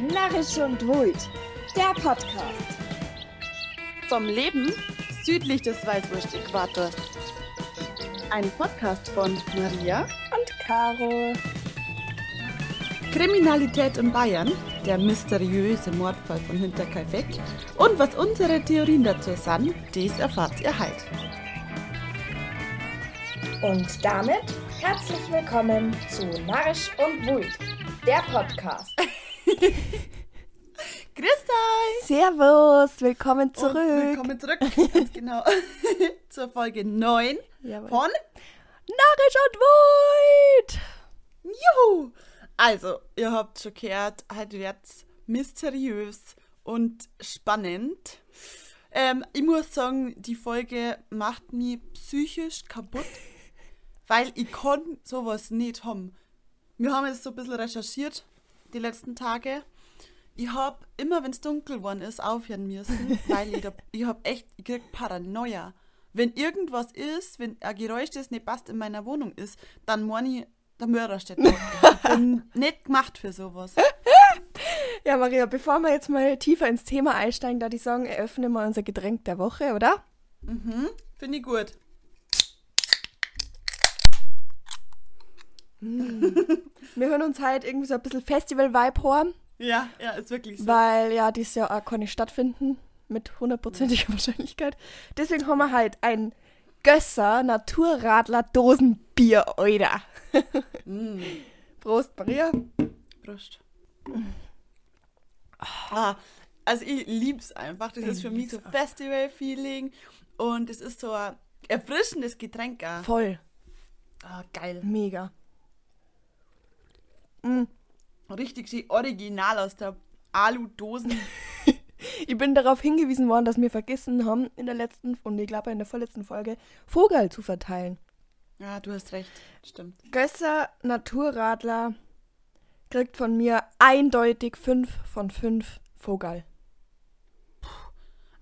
Narrisch und Wult, der Podcast. Vom Leben südlich des Weißwurst-Äquators. Ein Podcast von Maria Und Caro. Kriminalität in Bayern, der mysteriöse Mordfall von Hinterkaifeck und was unsere Theorien dazu sind, das erfahrt ihr halt. Und damit herzlich willkommen zu Narrisch und Wult, der Podcast. Grüß euch! Servus, willkommen Und willkommen zurück, ganz genau, zur Folge 9 Jawohl. von Narrisch und Wult! Juhu! Also, ihr habt schon gehört, heute wird's mysteriös und spannend. Ähm, ich muss sagen, die Folge macht mich psychisch kaputt, weil ich kann sowas nicht haben. Wir haben jetzt so ein bisschen recherchiert die letzten Tage. Ich hab immer, wenn es dunkel geworden ist, aufhören müssen, weil ich, da, ich hab echt, ich krieg Paranoia. Wenn irgendwas ist, wenn ein Geräusch, das nicht passt, in meiner Wohnung ist, dann meine ich, der Mörder steht da. Nicht gemacht für sowas. Ja, Maria, bevor wir jetzt mal tiefer ins Thema einsteigen, da die sagen, eröffnen wir unser Getränk der Woche, oder? Mhm, finde ich gut. Wir hören uns halt irgendwie so ein bisschen Festival-Vibe haben, Ja, ja, ist wirklich so. weil ja dieses Jahr auch kann nicht stattfinden, mit hundertprozentiger Wahrscheinlichkeit. Deswegen haben wir halt ein Gösser Naturradler Dosenbier, oida. Mm, Prost, Maria. Prost. Ah, also ich lieb's einfach. Das Ich ist für mich so. Festival-Feeling und es ist so ein erfrischendes Getränk. auch. Voll, Ah, geil. mega. Richtig schön original aus der Alu-Dosen. Ich bin darauf hingewiesen worden, dass wir vergessen haben, in der letzten und ich glaube in der vorletzten Folge Vogel zu verteilen. Ja, du hast recht. Stimmt. Gösser Naturradler kriegt von mir eindeutig 5 von 5 Vogel.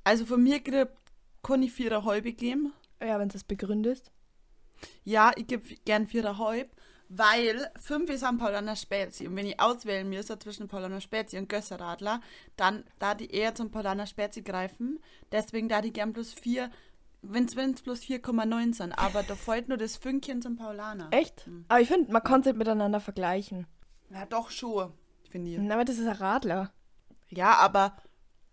Also von mir kriegt ich viereinhalb geben. Ja, wenn du es begründest. Ja, ich gebe gern viereinhalb, weil fünf ist am Paulaner Spezi. Und wenn ich auswählen müsste zwischen Paulaner Spezi und Gösserradler, dann da die eher zum Paulaner Spezi greifen. Deswegen da die gern plus vier, wenn es plus 4,9 sind. Aber da fällt nur das Fünkchen zum Paulaner. Echt? Aber ich finde, man kann es nicht miteinander vergleichen. Ja, doch schon, finde ich. Aber das ist ein Radler. Ja, aber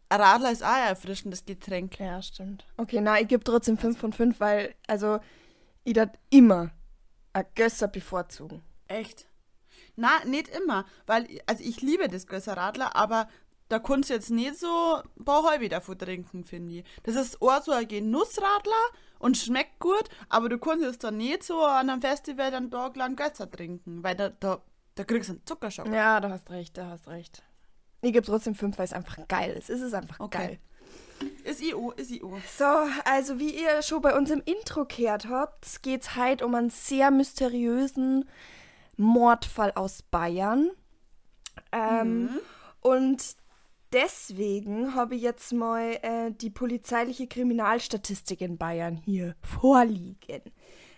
ein Radler ist auch ein erfrischendes Getränk. Ja, stimmt. Okay, na, ich gebe trotzdem 5 von 5, weil, also, ich dat immer ein Gösser bevorzugen. Echt? Na, nicht immer, weil, also ich liebe das Gösserradler, aber da kannst du jetzt nicht so ein paar halbe davon trinken, finde ich. Das ist auch so ein Genussradler und schmeckt gut, aber du kannst jetzt da nicht so an einem Festival einen Tag lang Gösser trinken, weil da, da, da kriegst du einen Zuckerschock. Ja, da hast recht, da hast recht. Ich gebe trotzdem 5, weil es einfach geil ist. Es ist einfach Okay. geil. Ist IO, ist IO. So, also wie ihr schon bei uns im Intro gehört habt, geht es heute um einen sehr mysteriösen Mordfall aus Bayern. Ähm, Und deswegen habe ich jetzt mal äh, die polizeiliche Kriminalstatistik in Bayern hier vorliegen.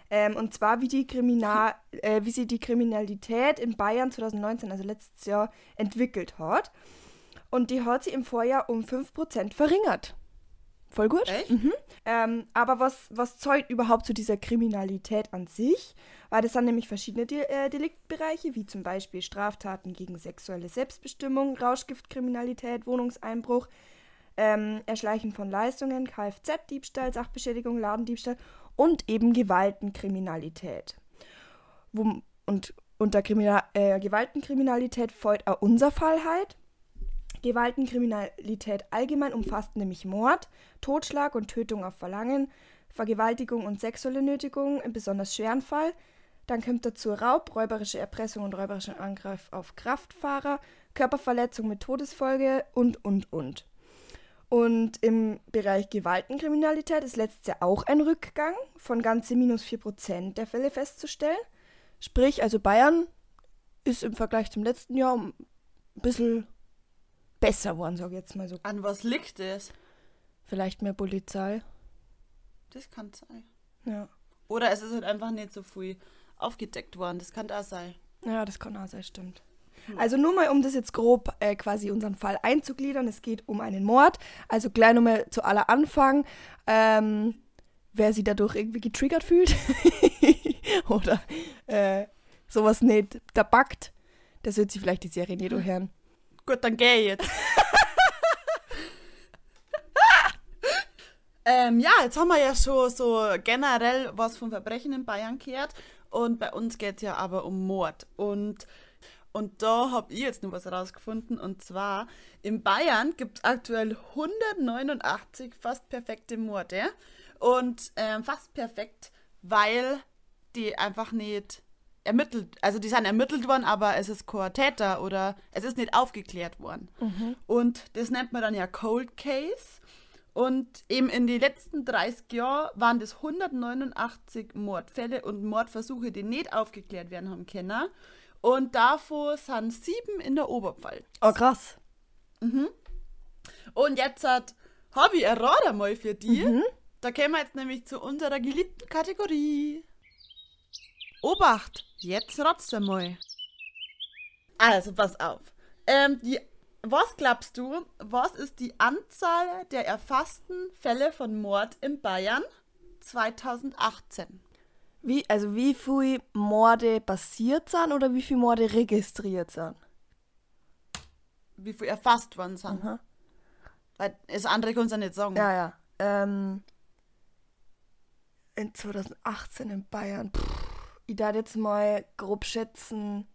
Ähm, und zwar, wie, die Kriminal äh, wie sie die Kriminalität in Bayern 2019, also letztes Jahr, entwickelt hat. Und die hat sie im Vorjahr um 5% verringert. Voll gut. Echt? Ähm, aber was, was zeugt überhaupt zu dieser Kriminalität an sich? Weil das sind nämlich verschiedene De äh, Deliktbereiche, wie zum Beispiel Straftaten gegen sexuelle Selbstbestimmung, Rauschgiftkriminalität, Wohnungseinbruch, ähm, Erschleichen von Leistungen, Kfz-Diebstahl, Sachbeschädigung, Ladendiebstahl und eben Gewaltenkriminalität. Wo, und unter Krimina äh, Gewaltenkriminalität folgt auch unser Fall halt. Gewaltenkriminalität allgemein umfasst nämlich Mord, Totschlag und Tötung auf Verlangen, Vergewaltigung und sexuelle Nötigung im besonders schweren Fall. Dann kommt dazu Raub, räuberische Erpressung und räuberischer Angriff auf Kraftfahrer, Körperverletzung mit Todesfolge und, und, und. Und im Bereich Gewaltenkriminalität ist letztes Jahr auch ein Rückgang von ganze minus 4% der Fälle festzustellen. Sprich, also Bayern ist im Vergleich zum letzten Jahr ein bisschen besser geworden, sage ich jetzt mal so. An was liegt das? Vielleicht mehr Polizei. Das kann sein. Ja. Oder es ist halt einfach nicht so viel aufgedeckt worden. Das kann da sein. Ja, das kann auch sein, stimmt. Also nur mal, um das jetzt grob äh, quasi unseren Fall einzugliedern. Es geht um einen Mord. Also gleich nochmal zu aller Anfang. Ähm, wer sich dadurch irgendwie getriggert fühlt oder äh, sowas nicht da backt, das wird sich vielleicht die Serie nicht hören. Gut, dann geh jetzt. ähm, ja, jetzt haben wir ja schon so generell was von Verbrechen in Bayern gehört. Und bei uns geht es ja aber um Mord. Und, und da habe ich jetzt noch was rausgefunden. Und zwar, in Bayern gibt es aktuell 189 fast perfekte Morde. Und ähm, fast perfekt, weil die einfach nicht ermittelt, also die sind ermittelt worden, aber es ist kein Täter oder es ist nicht aufgeklärt worden. Und das nennt man dann ja Cold Case. Und eben in den letzten 30 Jahren waren das 189 Mordfälle und Mordversuche, die nicht aufgeklärt werden haben können. Und davon sind sieben in der Oberpfalz. Oh, krass. Und jetzt hat habe ich ein Rat einmal für die. Da kommen wir jetzt nämlich zu unserer geliebten Kategorie. Obacht, jetzt rotzt einmal. Also, pass auf. Ähm, die, was glaubst du, was ist die Anzahl der erfassten Fälle von Mord in Bayern 2018? Wie, also wie viele Morde passiert sind oder wie viele Morde registriert sind? Wie viel erfasst worden sind? Aha. Weil das andere können sie nicht sagen. Ja, ja. Ähm, in 2018 in Bayern. Puh, ich darf jetzt mal grob schätzen.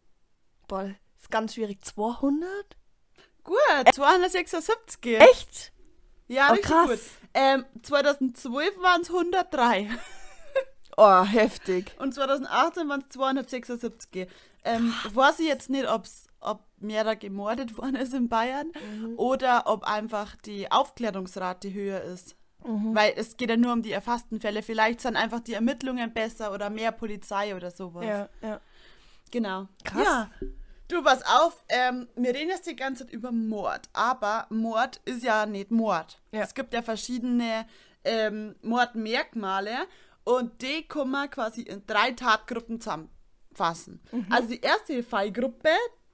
Boah, ist ganz schwierig. 200? Gut, 276. Echt? Ja, Oh, richtig krass. gut. Ähm, 2012 waren es 103 Oh, heftig. und 2018 waren es 276. Ähm, weiß ich jetzt nicht, ob's, ob mehr da gemordet worden ist in Bayern oder ob einfach die Aufklärungsrate höher ist. Weil es geht ja nur um die erfassten Fälle. Vielleicht sind einfach die Ermittlungen besser oder mehr Polizei oder sowas. Ja, ja. Genau. Krass. Ja. Du, pass auf, ähm, wir reden jetzt die ganze Zeit über Mord, aber Mord ist ja nicht Mord. Ja. Es gibt ja verschiedene ähm, Mordmerkmale und die kann man quasi in drei Tatgruppen zusammenfassen. Also die erste Fallgruppe,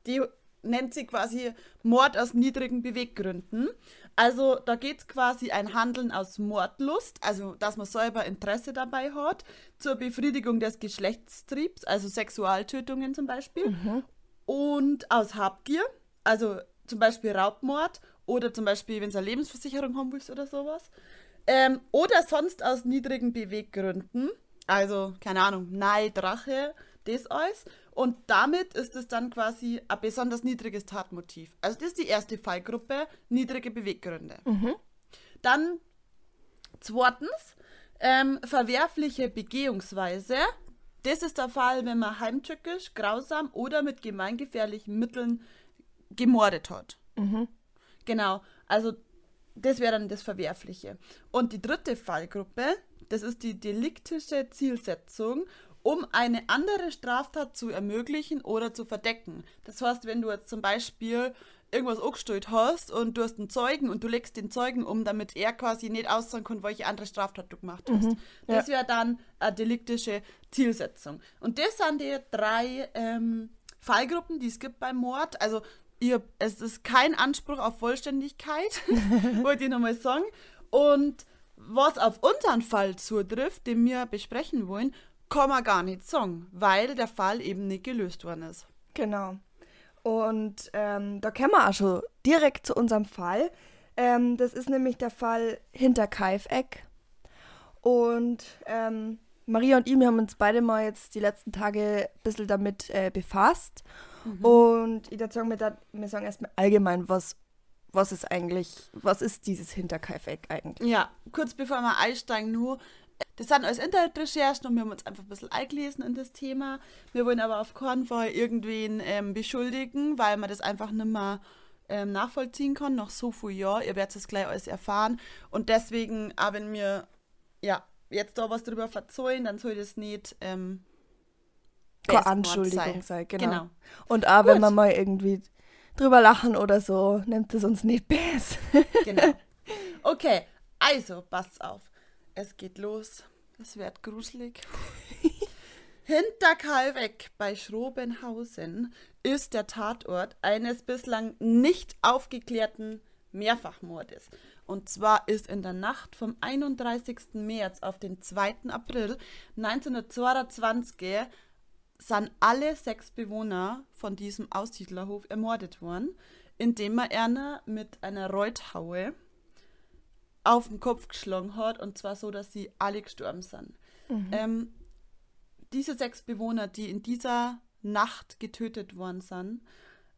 die nennt sich quasi Mord aus niedrigen Beweggründen. Also da geht es quasi ein Handeln aus Mordlust, also dass man selber Interesse dabei hat, zur Befriedigung des Geschlechtstriebs, also Sexualtötungen zum Beispiel, und aus Habgier, also zum Beispiel Raubmord oder zum Beispiel, wenn du eine Lebensversicherung haben willst oder sowas. Ähm, oder sonst aus niedrigen Beweggründen, also keine Ahnung, Neid, Rache, das alles. Und damit ist es dann quasi ein besonders niedriges Tatmotiv. Also das ist die erste Fallgruppe, niedrige Beweggründe. Dann zweitens, ähm, verwerfliche Begehungsweise. Das ist der Fall, wenn man heimtückisch, grausam oder mit gemeingefährlichen Mitteln gemordet hat. Genau, also das wäre dann das Verwerfliche. Und die dritte Fallgruppe, das ist die deliktische Zielsetzung, um eine andere Straftat zu ermöglichen oder zu verdecken. Das heißt, wenn du jetzt zum Beispiel irgendwas angestellt hast und du hast einen Zeugen und du legst den Zeugen um, damit er quasi nicht aussagen kann, welche andere Straftat du gemacht hast. Das wäre dann eine deliktische Zielsetzung. Und das sind die drei ähm, Fallgruppen, die es gibt beim Mord. Also ihr, es ist kein Anspruch auf Vollständigkeit, wollte ich nochmal sagen. Und was auf unseren Fall zutrifft, den wir besprechen wollen, kann man gar nicht sagen, weil der Fall eben nicht gelöst worden ist. Genau. Und ähm, da kommen wir auch schon direkt zu unserem Fall. Ähm, das ist nämlich der Fall hinter Kaifeck. Und ähm, Maria und ich, wir haben uns beide mal jetzt die letzten Tage ein bisschen damit äh, befasst. Und ich würde sagen, wir, da, wir sagen erstmal allgemein, was, was ist eigentlich, was ist dieses hinter Kaifeck eigentlich? Ja, kurz bevor wir einsteigen, nur, das sind alles Internetrecherchen und wir haben uns einfach ein bisschen eingelesen in das Thema. Wir wollen aber auf keinen Fall irgendwen ähm, beschuldigen, weil man das einfach nicht mehr ähm, nachvollziehen kann, nach so viel Jahren. Ihr werdet es gleich alles erfahren. Und deswegen, auch wenn wir ja, jetzt da was drüber verzeihen, dann soll das nicht ähm, Keine Anschuldigung sein. sei, genau. Genau. Und auch wenn Gut. wir mal irgendwie drüber lachen oder so, nimmt es uns nicht bäs. Genau. Okay, also passt auf. Es geht los. Es wird gruselig. Hinter Kalweck bei Schrobenhausen ist der Tatort eines bislang nicht aufgeklärten Mehrfachmordes. Und zwar ist in der Nacht vom 31. März auf den 2. April 1922 sind alle sechs Bewohner von diesem Aussiedlerhof ermordet worden, indem man einer mit einer Reuthaue auf den Kopf geschlagen hat und zwar so, dass sie alle gestorben sind. Mhm. Ähm, diese sechs Bewohner, die in dieser Nacht getötet worden sind,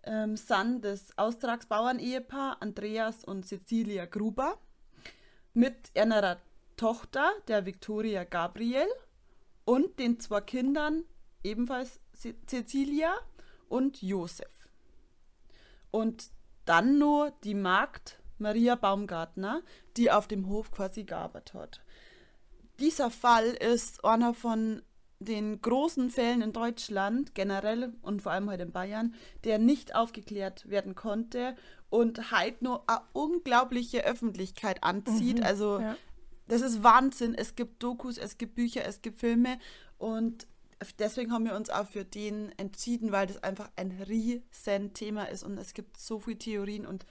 ähm, sind das Austragsbauern-Ehepaar Andreas und Cecilia Gruber mit einer Tochter, der Victoria Gabriel, und den zwei Kindern, ebenfalls Cecilia und Josef. Und dann nur die Magd Maria Baumgartner, die auf dem Hof quasi gearbeitet hat. Dieser Fall ist einer von den großen Fällen in Deutschland generell und vor allem heute in Bayern, der nicht aufgeklärt werden konnte und halt nur eine unglaubliche Öffentlichkeit anzieht. Mhm, also ja. das ist Wahnsinn. Es gibt Dokus, es gibt Bücher, es gibt Filme und deswegen haben wir uns auch für den entschieden, weil das einfach ein riesen Thema ist und es gibt so viele Theorien und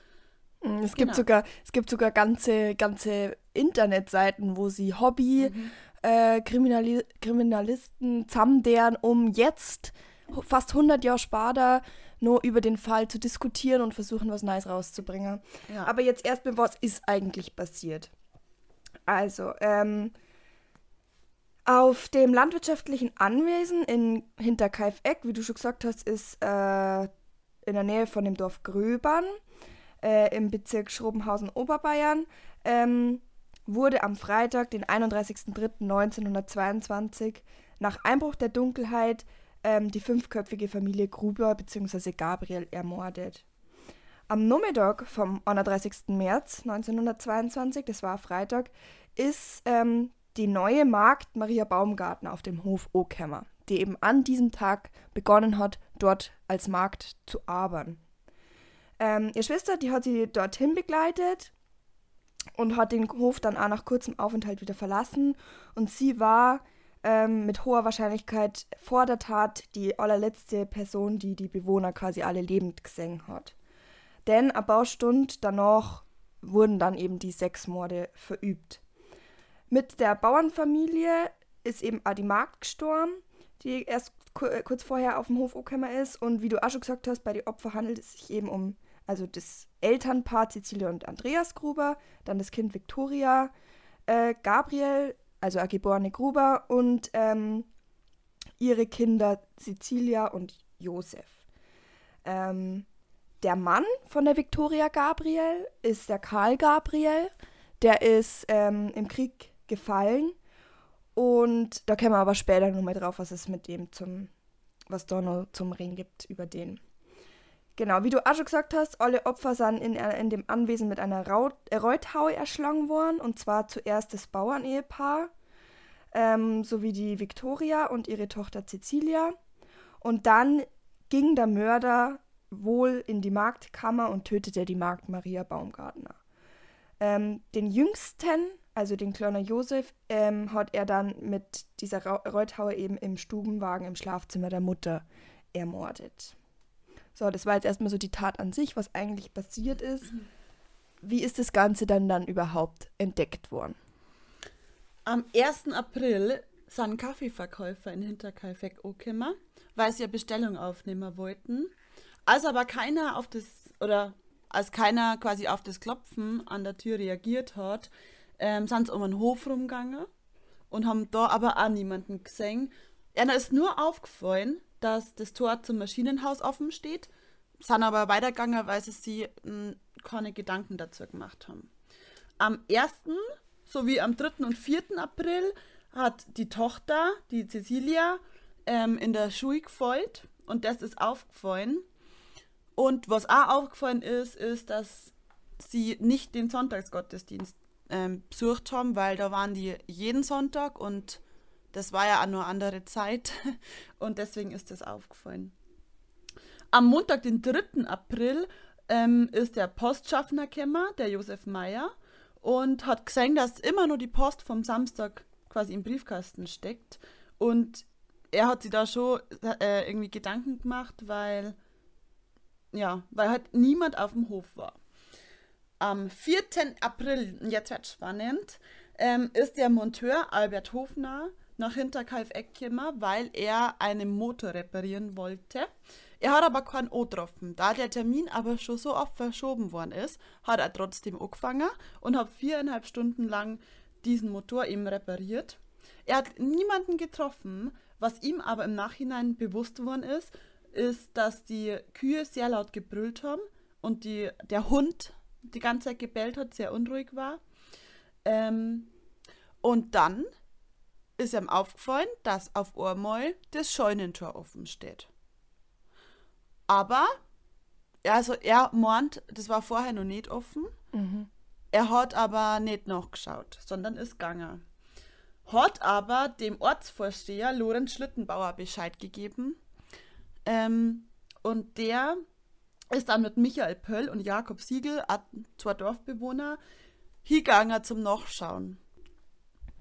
es gibt genau. sogar, es gibt sogar ganze, ganze Internetseiten, wo sie Hobby mhm. äh, Kriminali Kriminalisten zusammen um jetzt fast 100 Jahre später nur über den Fall zu diskutieren und versuchen, was Neues rauszubringen. Ja. Aber jetzt erstmal, was ist eigentlich passiert? Also, ähm, auf dem landwirtschaftlichen Anwesen in Hinterkaifeck, wie du schon gesagt hast, ist äh, in der Nähe von dem Dorf Gröbern äh, im Bezirk Schrobenhausen-Oberbayern, ähm, wurde am Freitag, den 31.03.1922, nach Einbruch der Dunkelheit ähm, die fünfköpfige Familie Gruber bzw. Gabriel ermordet. Am Nachmittag vom 31. März 1922, das war Freitag, ist ähm, die neue Magd Maria Baumgartner auf dem Hof Okämmer, die eben an diesem Tag begonnen hat, dort als Magd zu arbeiten. Ähm, ihre Schwester, die hat sie dorthin begleitet und hat den Hof dann auch nach kurzem Aufenthalt wieder verlassen. Und sie war ähm, mit hoher Wahrscheinlichkeit vor der Tat die allerletzte Person, die die Bewohner quasi alle lebend gesehen hat. Denn ein paar Stunden danach wurden dann eben die sechs Morde verübt. Mit der Bauernfamilie ist eben auch die Magd gestorben, die erst kurz vorher auf dem Hof angekommen ist. Und wie du auch schon gesagt hast, bei den Opfern handelt es sich eben um also das Elternpaar Cecilia und Andreas Gruber, dann das Kind Victoria, äh, Gabriel, also eine geborene Gruber und ähm, ihre Kinder Cecilia und Josef. Ähm, der Mann von der Victoria Gabriel ist der Karl Gabriel. Der ist ähm, im Krieg gefallen. Und da kommen wir aber später nochmal drauf, was es mit dem zum, was noch zum Ring gibt über den. Genau, wie du auch schon gesagt hast, alle Opfer sind in, in dem Anwesen mit einer Raut, äh, Reuthaue erschlagen worden. Und zwar zuerst das Bauernehepaar, ähm, sowie die Victoria und ihre Tochter Cecilia. Und dann ging der Mörder wohl in die Marktkammer und tötete die Magd Maria Baumgartner. Ähm, den jüngsten, also den kleinen Josef, ähm, hat er dann mit dieser Reuthaue eben im Stubenwagen im Schlafzimmer der Mutter ermordet. So, das war jetzt erstmal so die Tat an sich, was eigentlich passiert ist. Mhm. Wie ist das Ganze dann dann überhaupt entdeckt worden? Am 1. April sind Kaffeeverkäufer in Hinterkaifeck angekommen, weil sie ja Bestellung aufnehmen wollten. Als aber keiner auf das, oder als keiner quasi auf das Klopfen an der Tür reagiert hat, ähm, sind sie um den Hof rumgegangen und haben da aber auch niemanden gesehen. Einer ist nur aufgefallen, dass das Tor zum Maschinenhaus offen steht, sind aber weitergegangen, weil sie sich hm, keine Gedanken dazu gemacht haben. Am 1. sowie am 3. und 4. April hat die Tochter, die Cecilia, ähm, in der Schule gefällt und das ist aufgefallen. Und was auch aufgefallen ist, ist, dass sie nicht den Sonntagsgottesdienst ähm, besucht haben, weil da waren die jeden Sonntag und das war ja auch nur andere Zeit und deswegen ist das aufgefallen. Am Montag, den 3. April, ähm, ist der Postschaffner gekommen, der Josef Meyer, und hat gesehen, dass immer nur die Post vom Samstag quasi im Briefkasten steckt. Und er hat sich da schon äh, irgendwie Gedanken gemacht, weil ja, weil halt niemand auf dem Hof war. Am 4. April, jetzt wird spannend, ähm, ist der Monteur Albert Hofner nach Hinterkaifeck gekommen, weil er einen Motor reparieren wollte. Er hat aber keinen O getroffen. Da der Termin aber schon so oft verschoben worden ist, hat er trotzdem angefangen und hat viereinhalb Stunden lang diesen Motor eben repariert. Er hat niemanden getroffen, was ihm aber im Nachhinein bewusst worden ist, ist, dass die Kühe sehr laut gebrüllt haben und die, der Hund die ganze Zeit gebellt hat, sehr unruhig war. Ähm, und dann ist ihm aufgefallen, dass auf einmal das Scheunentor offen steht. Aber, also er meint, das war vorher noch nicht offen. Mhm. Er hat aber nicht nachgeschaut, sondern ist gegangen. Hat aber dem Ortsvorsteher Lorenz Schlittenbauer Bescheid gegeben. Ähm, und der ist dann mit Michael Pöll und Jakob Siegel, zwei Dorfbewohner, hingegangen zum Nachschauen.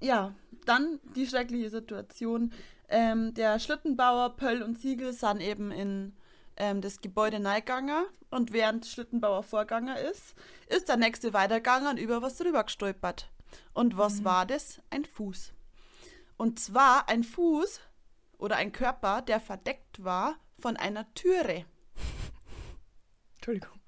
Ja, dann die schreckliche Situation. Ähm, der Schlittenbauer, Pöll und Siegel sind eben in ähm, das Gebäude neigegangen und während Schlittenbauer Vorganger ist, ist der nächste weitergegangen und über was drüber gestolpert. Und was mhm. war das? Ein Fuß. Und zwar ein Fuß oder ein Körper, der verdeckt war von einer Türe. Entschuldigung.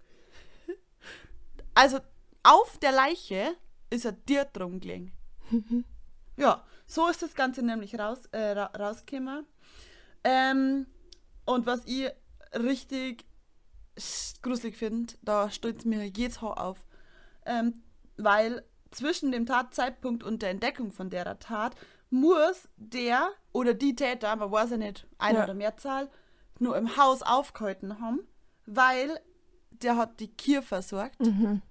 Also auf der Leiche ist er dir drum gelegen. ja, so ist das Ganze nämlich raus, äh, ra rausgekommen. Ähm, und was ich richtig gruselig finde, da stürzt mir jedes Haar auf. Ähm, weil zwischen dem Tatzeitpunkt und der Entdeckung von der Tat muss der oder die Täter, man weiß ja nicht, eine ja. oder Mehrzahl, nur im Haus aufgehalten haben, weil der hat die Kier versorgt. Mhm.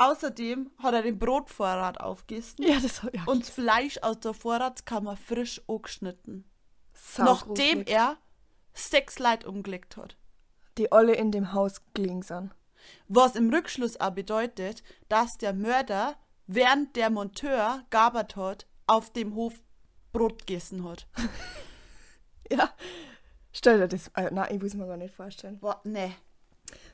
Außerdem hat er den Brotvorrat aufgegessen ja, das, ja, und das Fleisch aus der Vorratskammer frisch angeschnitten. Nachdem er sechs Leute umgelegt hat. Die alle in dem Haus gelegen sind. Was im Rückschluss auch bedeutet, dass der Mörder, während der Monteur gabert hat, auf dem Hof Brot gegessen hat. ja. Stell dir das. Äh, nein, ich muss mir gar nicht vorstellen. Boah, nee.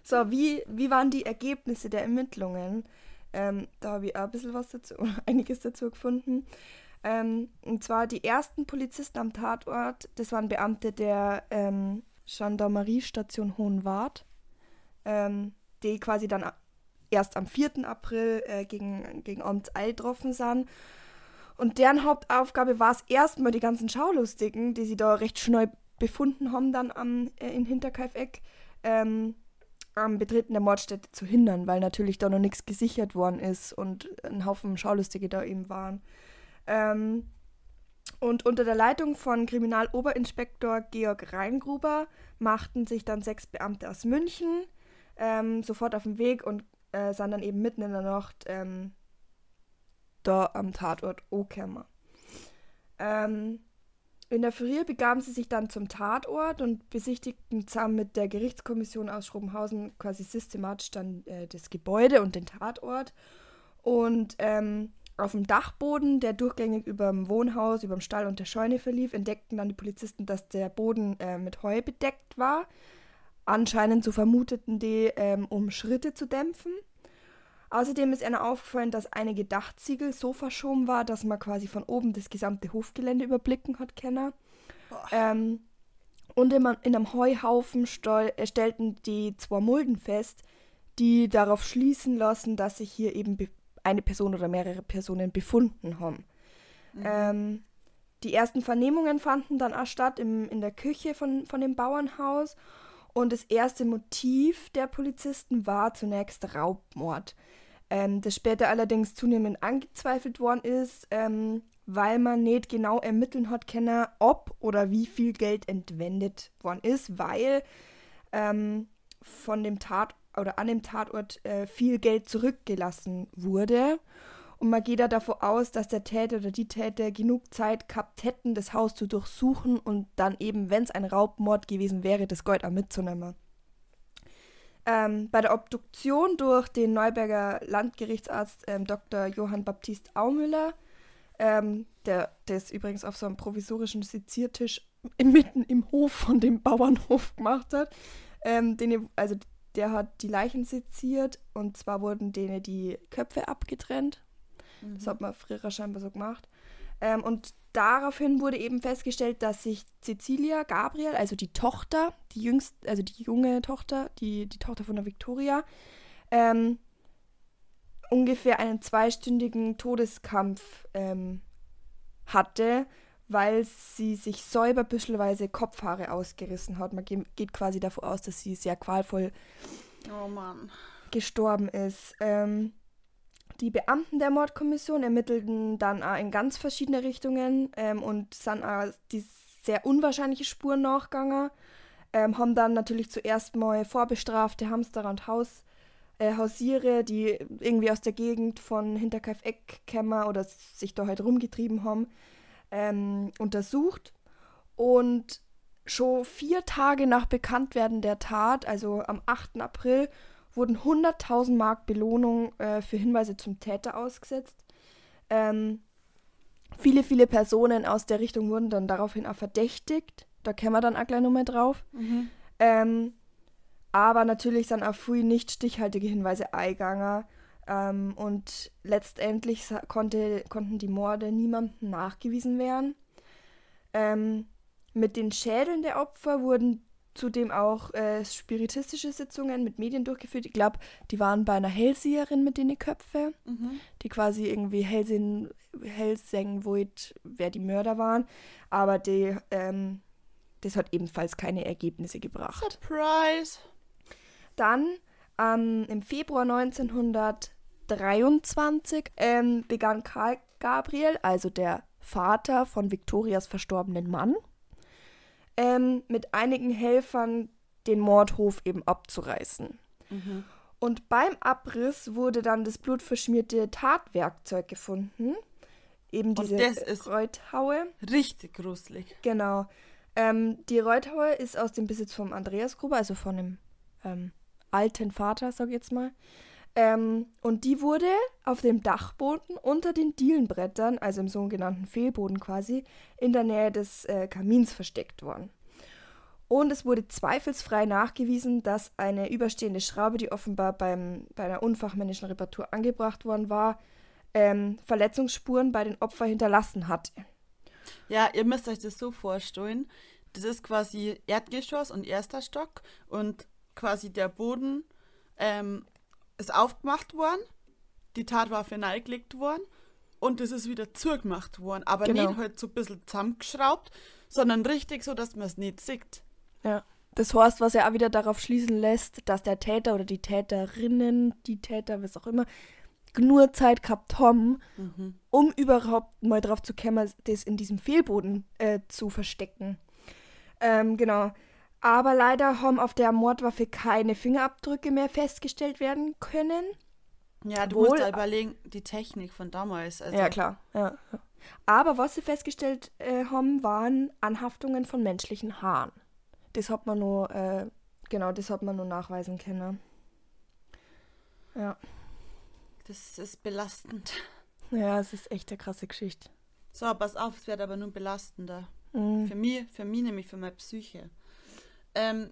So, wie, wie waren die Ergebnisse der Ermittlungen? Ähm, da habe ich auch ein bisschen was dazu, einiges dazu gefunden. Ähm, und zwar die ersten Polizisten am Tatort, das waren Beamte der ähm, Gendarmeriestation Hohenwart, ähm, die quasi dann erst am 4. April äh, gegen, gegen Amtseil getroffen sind. Und deren Hauptaufgabe war es erstmal die ganzen Schaulustigen, die sie da recht schnell befunden haben, dann am, äh, in Hinterkaifeck, ähm, am Betreten der Mordstätte zu hindern, weil natürlich da noch nichts gesichert worden ist und ein Haufen Schaulustige da eben waren. Ähm, und unter der Leitung von Kriminaloberinspektor Georg Reingruber machten sich dann sechs Beamte aus München ähm, sofort auf den Weg und äh, sind dann eben mitten in der Nacht ähm, da am Tatort Okermer. Ähm, in der Früh begaben sie sich dann zum Tatort und besichtigten zusammen mit der Gerichtskommission aus Schrobenhausen quasi systematisch dann äh, das Gebäude und den Tatort. Und ähm, auf dem Dachboden, der durchgängig über dem Wohnhaus, über dem Stall und der Scheune verlief, entdeckten dann die Polizisten, dass der Boden äh, mit Heu bedeckt war. Anscheinend, so vermuteten die, ähm, um Schritte zu dämpfen. Außerdem ist ihnen aufgefallen, dass einige Dachziegel so verschoben war, dass man quasi von oben das gesamte Hofgelände überblicken hat können. Ähm, und in, in, einem Heuhaufen äh, stellten die zwei Mulden fest, die darauf schließen lassen, dass sich hier eben eine Person oder mehrere Personen befunden haben. Mhm. Ähm, die ersten Vernehmungen fanden dann auch statt im, in der Küche von, von dem Bauernhaus. Und das erste Motiv der Polizisten war zunächst Raubmord. Ähm, das später allerdings zunehmend angezweifelt worden ist, ähm, weil man nicht genau ermitteln hat können, ob oder wie viel Geld entwendet worden ist, weil ähm, von dem Tatort oder an dem Tatort äh, viel Geld zurückgelassen wurde. Und man geht da davon aus, dass der Täter oder die Täter genug Zeit gehabt hätten, das Haus zu durchsuchen und dann eben, wenn es ein Raubmord gewesen wäre, das Gold auch mitzunehmen. Ähm, bei der Obduktion durch den Neuberger Landgerichtsarzt ähm, Dr. Johann Baptist Aumüller ähm, der, der ist übrigens auf so einem provisorischen Seziertisch mitten im Hof von dem Bauernhof gemacht hat. Ähm, den, also der hat die Leichen seziert und zwar wurden denen die Köpfe abgetrennt. Mhm. Das hat man früher scheinbar so gemacht. Ähm, und daraufhin wurde eben festgestellt, dass sich Cecilia Gabriel, also die Tochter, die jüngst, also die junge Tochter, die, die Tochter von der Victoria, ähm, ungefähr einen zweistündigen Todeskampf ähm, hatte, weil sie sich säuberbüschelweise Kopfhaare ausgerissen hat. Man geht quasi davon aus, dass sie sehr qualvoll oh gestorben ist. Ähm, die Beamten der Mordkommission ermittelten dann in ganz verschiedene Richtungen ähm, und sind auch die sehr unwahrscheinliche Spuren nachgegangen. Ähm, haben dann natürlich zuerst mal vorbestrafte Hamster und Haus, äh, Hausiere, die irgendwie aus der Gegend von Hinterkaifeck kämen oder sich da halt rumgetrieben haben, ähm, untersucht. Und schon vier Tage nach Bekanntwerden der Tat, also am 8. April, wurden 100.000 Mark Belohnung äh, für Hinweise zum Täter ausgesetzt. Ähm, viele, viele Personen aus der Richtung wurden dann daraufhin auch verdächtigt. Da kämen wir dann auch gleich nochmal drauf. Mhm. Ähm, aber natürlich sind auch früh nicht stichhaltige Hinweise eingegangen. Ähm, und letztendlich konnte, konnten die Morde niemandem nachgewiesen werden. Ähm, mit den Schädeln der Opfer wurden zudem auch äh, spiritistische Sitzungen mit Medien durchgeführt. Ich glaube, die waren bei einer Hellseherin mit den Köpfe, mhm. die quasi irgendwie Hellsehen, Hellsengen wollt, wer die Mörder waren. Aber die, ähm, das hat ebenfalls keine Ergebnisse gebracht. Surprise! Dann ähm, im Februar 1923 ähm, begann Karl Gabriel, also der Vater von Victorias verstorbenen Mann, ähm, mit einigen Helfern den Mordhof eben abzureißen. Mhm. Und beim Abriss wurde dann das blutverschmierte Tatwerkzeug gefunden. Eben diese Und das ist Reuthaue. Richtig gruselig. Genau. Ähm, die Reuthaue ist aus dem Besitz von Andreas Gruber, also von dem ähm, alten Vater, sag ich jetzt mal. Ähm, und die wurde auf dem Dachboden unter den Dielenbrettern, also im sogenannten Fehlboden quasi, in der Nähe des äh, Kamins versteckt worden. Und es wurde zweifelsfrei nachgewiesen, dass eine überstehende Schraube, die offenbar beim, bei einer unfachmännischen Reparatur angebracht worden war, ähm, Verletzungsspuren bei den Opfern hinterlassen hatte. Ja, ihr müsst euch das so vorstellen. Das ist quasi Erdgeschoss und erster Stock und quasi der Boden ähm, ist aufgemacht worden, die Tatwaffe neigelegt worden und es ist wieder zugemacht worden. Aber genau. nicht halt so ein bisschen zusammengeschraubt, sondern richtig so, dass man es nicht sieht. Ja. Das heißt, was ja auch wieder darauf schließen lässt, dass der Täter oder die Täterinnen, die Täter, was auch immer, nur Zeit gehabt haben, mhm. um überhaupt mal drauf zu kommen, das in diesem Fehlboden äh, zu verstecken. Ähm, genau. Aber leider haben auf der Mordwaffe keine Fingerabdrücke mehr festgestellt werden können. Ja, du Wohl, musst ja überlegen, die Technik von damals. Also ja, klar. Ja. Aber was sie festgestellt äh, haben, waren Anhaftungen von menschlichen Haaren. Das hat man nur, äh, genau, das hat man nur nachweisen können. Ja. Das ist belastend. Ja, es ist echt eine krasse Geschichte. So, pass auf, es wird aber nur belastender. Mhm. Für mich, für mich nämlich, für meine Psyche. Ähm,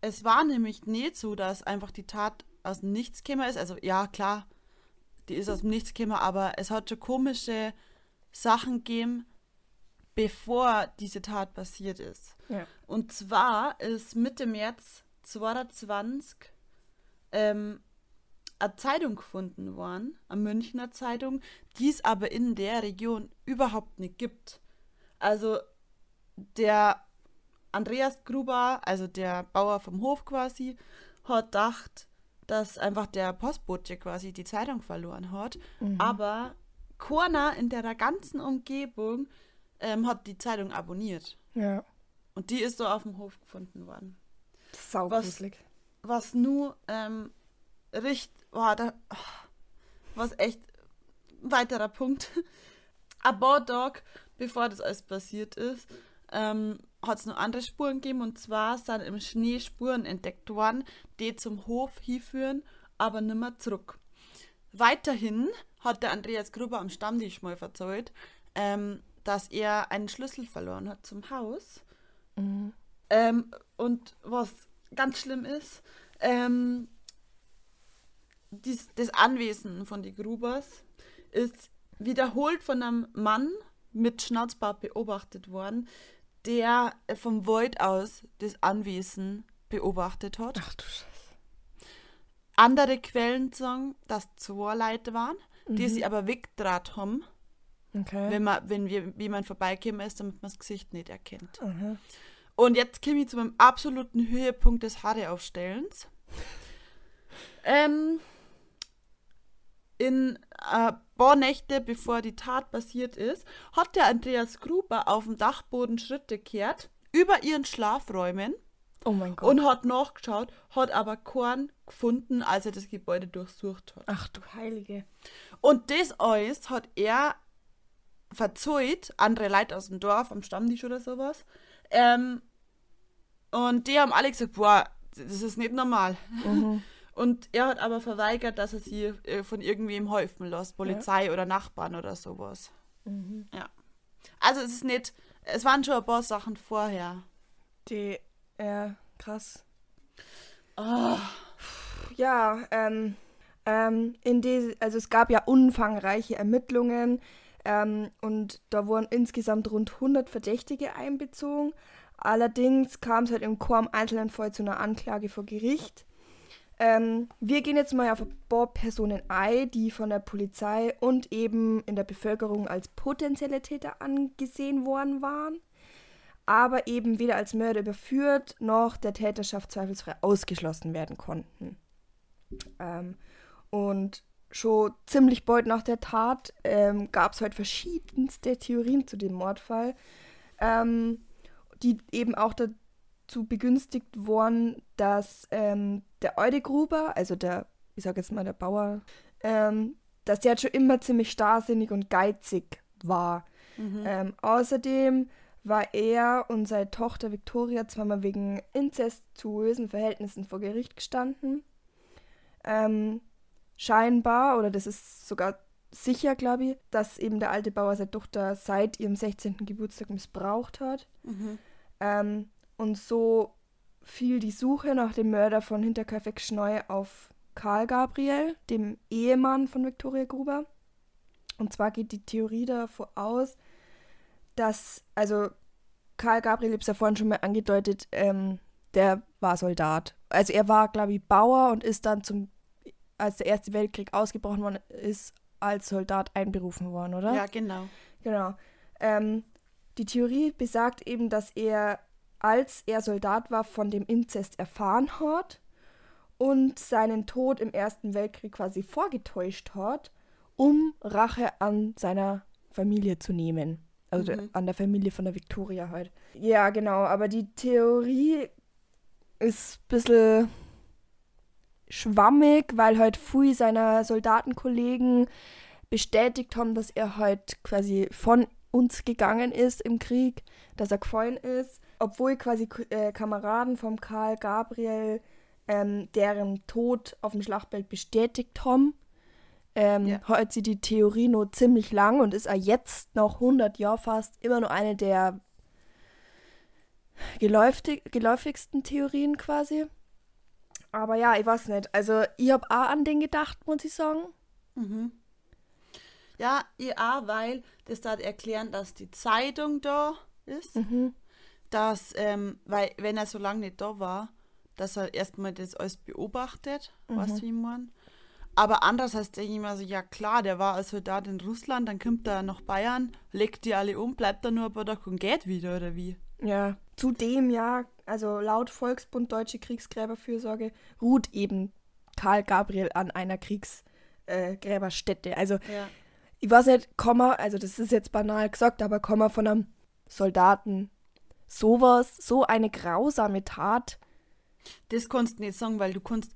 es war nämlich nicht so, dass einfach die Tat aus dem Nichts gekommen ist. Also ja, klar, die ist aus dem Nichts gekommen, aber es hat schon komische Sachen gegeben, bevor diese Tat passiert ist. Ja. Und zwar ist Mitte März 2020 ähm, eine Zeitung gefunden worden, eine Münchner Zeitung, die es aber in der Region überhaupt nicht gibt. Also der Andreas Gruber, also der Bauer vom Hof quasi, hat gedacht, dass einfach der Postbote quasi die Zeitung verloren hat. Mhm. Aber keiner in der ganzen Umgebung ähm, hat die Zeitung abonniert. Ja. Und die ist so auf dem Hof gefunden worden. Saugruselig. Was, was nur ähm, richtig, war da, was echt ein weiterer Punkt. Tage, bevor das alles passiert ist, ähm, hat es noch andere Spuren gegeben und zwar sind im Schnee Spuren entdeckt worden, die zum Hof hinführen, aber nimmer zurück. Weiterhin hat der Andreas Gruber am Stammtisch mal verzeiht, ähm, dass er einen Schlüssel verloren hat zum Haus. Mhm. Ähm, und was ganz schlimm ist, ähm, dies, das Anwesen von die Grubers ist wiederholt von einem Mann mit Schnauzbart beobachtet worden, der vom Void aus das Anwesen beobachtet hat. Ach du Scheiße. Andere Quellen sagen, dass zwei Leute waren, die Mhm. sie aber weggedraht haben, Okay. wenn, man, wenn wir, wie man vorbeikommen ist, damit man das Gesicht nicht erkennt. Aha. Und jetzt komme ich zu meinem absoluten Höhepunkt des Haareaufstellens. ähm, in ein paar Nächte, bevor die Tat passiert ist, hat der Andreas Gruber auf dem Dachboden Schritte kehrt über ihren Schlafräumen Oh mein Gott. und hat nachgeschaut, hat aber keinen gefunden, als er das Gebäude durchsucht hat. Ach du Heilige. Und das alles hat er verzeugt, andere Leute aus dem Dorf, am Stammtisch oder sowas. Ähm, und die haben alle gesagt, boah, das ist nicht normal. Mhm. Und er hat aber verweigert, dass er sie äh, von irgendwem helfen lässt, Polizei oder Nachbarn oder sowas. Mhm. Ja. Also es ist nicht, es waren schon ein paar Sachen vorher. Die, ja, krass. Oh, Ja, ähm, ähm, in diese, also es gab ja umfangreiche Ermittlungen ähm, und da wurden insgesamt rund 100 Verdächtige einbezogen. Allerdings kam es halt im Chor im einzelnen Fall zu einer Anklage vor Gericht. Ähm, wir gehen jetzt mal auf ein paar Personen ein, die von der Polizei und eben in der Bevölkerung als potenzielle Täter angesehen worden waren, aber eben weder als Mörder überführt noch der Täterschaft zweifelsfrei ausgeschlossen werden konnten. Ähm, und schon ziemlich bald nach der Tat ähm, gab es halt verschiedenste Theorien zu dem Mordfall, ähm, die eben auch dazu begünstigt wurden, dass ähm, der Eude Gruber, also der, ich sag jetzt mal der Bauer, ähm, dass der schon immer ziemlich starrsinnig und geizig war. mhm. Ähm, außerdem war er und seine Tochter Victoria zweimal wegen inzestuösen Verhältnissen vor Gericht gestanden. Ähm, scheinbar, oder das ist sogar sicher, glaube ich, dass eben der alte Bauer seine Tochter seit ihrem 16. Geburtstag missbraucht hat. Mhm. Ähm, und so fiel die Suche nach dem Mörder von Hinterkaifeck Schneu auf Karl Gabriel, dem Ehemann von Viktoria Gruber. Und zwar geht die Theorie davor aus, dass, also Karl Gabriel, ich ja vorhin schon mal angedeutet, ähm, der war Soldat. Also er war, glaube ich, Bauer und ist dann zum, als der Erste Weltkrieg ausgebrochen worden ist, als Soldat einberufen worden, oder? Ja, genau. Genau. Ähm, die Theorie besagt eben, dass er, als er Soldat war, von dem Inzest erfahren hat und seinen Tod im Ersten Weltkrieg quasi vorgetäuscht hat, um Rache an seiner Familie zu nehmen. Also Mhm. an der Familie von der Victoria halt. Ja, genau, aber die Theorie ist ein bisschen schwammig, weil halt viel seiner Soldatenkollegen bestätigt haben, dass er halt quasi von uns gegangen ist im Krieg, dass er gefallen ist, obwohl quasi äh, Kameraden vom Karl Gabriel ähm, deren Tod auf dem Schlachtfeld bestätigt haben. Ähm, Ja. Hat sie die Theorie noch ziemlich lang und ist auch jetzt noch 100 Jahre fast immer nur eine der geläufig, geläufigsten Theorien quasi. Aber ja, ich weiß nicht. Also, ich habe auch an den gedacht, muss ich sagen. Mhm. Ja, ja, weil das da erklären, dass die Zeitung da ist, Mhm. Dass, ähm, weil, wenn er so lange nicht da war, dass er erstmal das alles beobachtet, weißt du, wie meine? Aber andererseits denke ich mir so, ja klar, der war als Soldat in Russland, dann kommt er nach Bayern, legt die alle um, bleibt da nur ein paar Tage und geht wieder, oder wie? Ja. Zudem, ja, also laut Volksbund Deutsche Kriegsgräberfürsorge ruht eben Karl Gabriel an einer Kriegsgräberstätte. Äh, also, Ja. ich weiß nicht, Komma, also das ist jetzt banal gesagt, aber Komma von einem Soldaten. Sowas, so eine grausame Tat. Das kannst du nicht sagen, weil du kannst,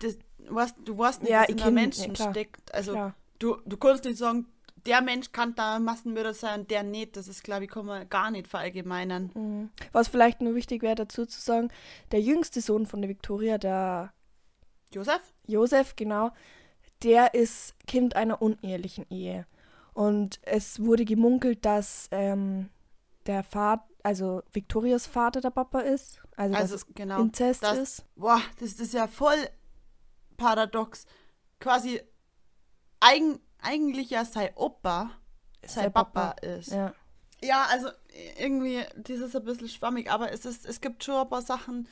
das, weißt, du weißt nicht, Ja, was in einem ja, Menschen klar, steckt. Also klar. du, du kannst nicht sagen, der Mensch kann da Massenmörder sein und der nicht. Das ist, glaube ich, kann man gar nicht verallgemeinern. Mhm. Was vielleicht nur wichtig wäre dazu zu sagen, der jüngste Sohn von der Victoria, der Josef? Josef, genau, der ist Kind einer unehelichen Ehe. Und es wurde gemunkelt, dass ähm, der Vater, also Victorias Vater der Papa ist. Also, Also, dass genau, Inzest das- ist. Boah, das ist ja voll paradox. Quasi eigen, eigentlich ja sein Opa sein der Papa, Papa. ist. Ja. Ja, also irgendwie, das ist ein bisschen schwammig, aber es, ist, es gibt schon ein paar Sachen,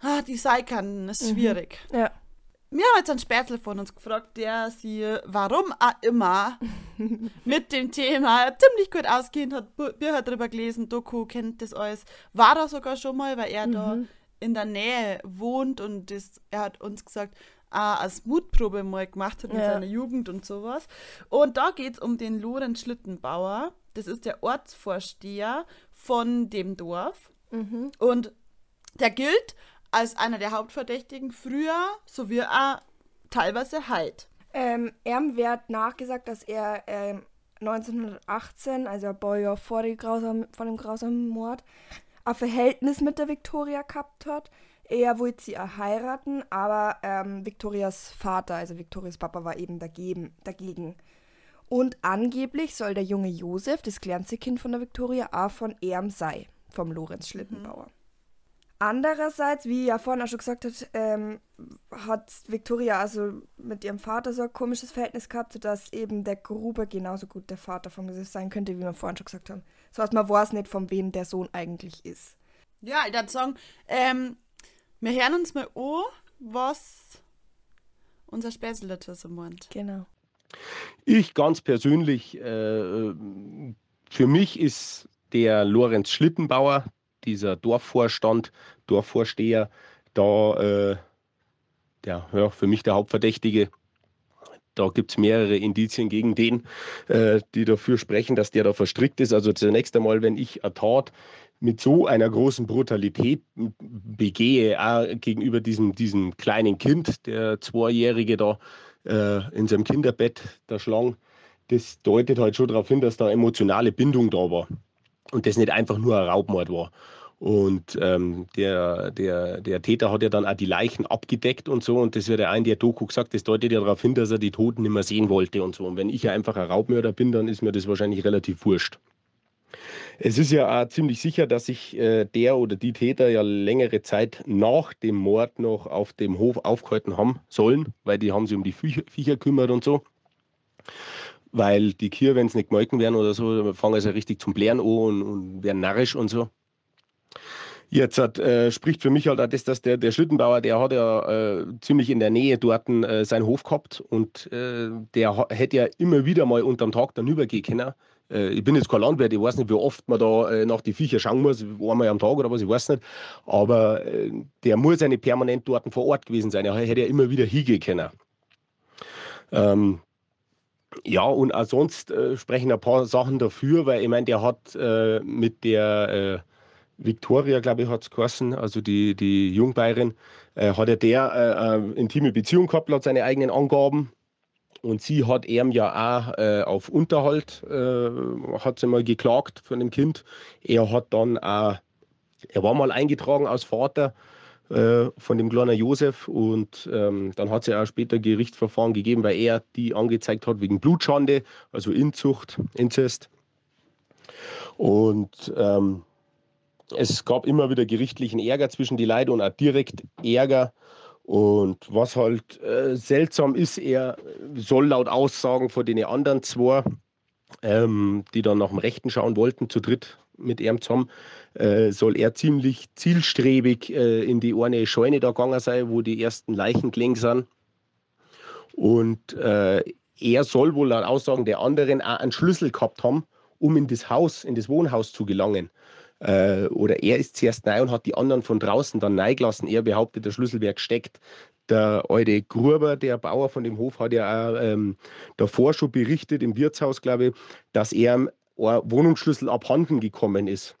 ah, die sein kann, Mhm. ist schwierig. Ja. Wir haben jetzt einen Spätzle von uns gefragt, der sie, warum auch immer, mit dem Thema ziemlich gut ausgehend hat. Hat drüber gelesen, Doku kennt das alles. War da sogar schon mal, weil er da Mhm. in der Nähe wohnt und das, er hat uns gesagt, ah, als Mutprobe mal gemacht hat in Ja. seiner Jugend und sowas. Und da geht es um den Lorenz Schlittenbauer. Das ist der Ortsvorsteher von dem Dorf. Mhm. Und der gilt als einer der Hauptverdächtigen früher sowie auch teilweise heute. Ähm, ihm wird nachgesagt, dass er ähm, 1918, also ein paar Jahre vor, die grausam, vor dem grausamen Mord, ein Verhältnis mit der Victoria gehabt hat. Er wollte sie heiraten, aber ähm, Victorias Vater, also Victorias Papa, war eben dagegen. dagegen. Und angeblich soll der junge Josef, das kleinste Kind von der Victoria, auch von ihm sei, vom Lorenz Schlittenbauer. Andererseits, wie ja vorhin auch schon gesagt hat, ähm, hat Victoria also mit ihrem Vater so ein komisches Verhältnis gehabt, sodass eben der Gruber genauso gut der Vater von Josef sein könnte, wie wir vorhin schon gesagt haben. So heißt, man weiß nicht, von wem der Sohn eigentlich ist. Ja, ich würde sagen, ähm, wir hören uns mal an, was unser Spätzle dazu so meint. Genau. Ich ganz persönlich, äh, für mich ist der Lorenz Schlittenbauer, dieser Dorfvorstand, Dorfvorsteher, da äh, der, ja, für mich der Hauptverdächtige. Da gibt es mehrere Indizien gegen den, äh, die dafür sprechen, dass der da verstrickt ist. Also zunächst einmal, wenn ich eine Tat mit so einer großen Brutalität begehe, auch gegenüber diesem, diesem kleinen Kind, der Zweijährige da äh, in seinem Kinderbett da schlang, das deutet halt schon darauf hin, dass da emotionale Bindung da war und das nicht einfach nur ein Raubmord war. Und ähm, der, der, der Täter hat ja dann auch die Leichen abgedeckt und so. Und das wird ja auch in der Doku gesagt, das deutet ja darauf hin, dass er die Toten nicht mehr sehen wollte und so. Und wenn ich ja einfach ein Raubmörder bin, dann ist mir das wahrscheinlich relativ wurscht. Es ist ja auch ziemlich sicher, dass sich äh, der oder die Täter ja längere Zeit nach dem Mord noch auf dem Hof aufgehalten haben sollen, weil die haben sich um die Viecher, Viecher kümmert und so. Weil die Kühe, wenn sie nicht gemolken werden oder so, fangen sie ja richtig zum Blären an und, und werden narrisch und so. Jetzt hat, äh, spricht für mich halt auch das, dass der, der Schlittenbauer, der hat ja äh, ziemlich in der Nähe dort äh, seinen Hof gehabt und äh, der hätte ja immer wieder mal unterm Tag dann übergehen können. Äh, ich bin jetzt kein Landwirt, ich weiß nicht, wie oft man da äh, nach die Viecher schauen muss, einmal am Tag oder was, ich weiß nicht. Aber der muss ja nicht permanent dort vor Ort gewesen sein. Er hätte ja immer wieder hingehen können. Ähm, ja, und auch sonst äh, sprechen ein paar Sachen dafür, weil ich meine, der hat äh, mit der äh, Victoria, glaube ich, hat es geheißen, also die, die Jungbayerin, äh, hat er der äh, eine intime Beziehung gehabt, laut seine eigenen Angaben. Und sie hat ihm ja auch äh, auf Unterhalt, äh, hat sie mal geklagt von dem Kind. Er hat dann auch, er war mal eingetragen als Vater von dem kleinen Josef und ähm, dann hat es ja auch später Gerichtsverfahren gegeben, weil er die angezeigt hat wegen Blutschande, also Inzucht, Inzest. Und ähm, es gab immer wieder gerichtlichen Ärger zwischen die Leute und auch direkt Ärger. Und was halt äh, seltsam ist, er soll laut Aussagen von den anderen zwei, ähm, die dann nach dem Rechten schauen wollten, zu dritt mit ihm zusammen, äh, soll er ziemlich zielstrebig äh, in die eine Scheune da gegangen sein, wo die ersten Leichen gelegen sind. Und äh, er soll wohl laut Aussagen der anderen auch einen Schlüssel gehabt haben, um in das Haus, in das Wohnhaus zu gelangen. Äh, oder er ist zuerst rein und hat die anderen von draußen dann reingelassen. Er behauptet, der Schlüssel wäre gesteckt. Der alte Gruber, der Bauer von dem Hof, hat ja auch ähm, davor schon berichtet, im Wirtshaus, glaube ich, dass er ein Wohnungsschlüssel abhanden gekommen ist.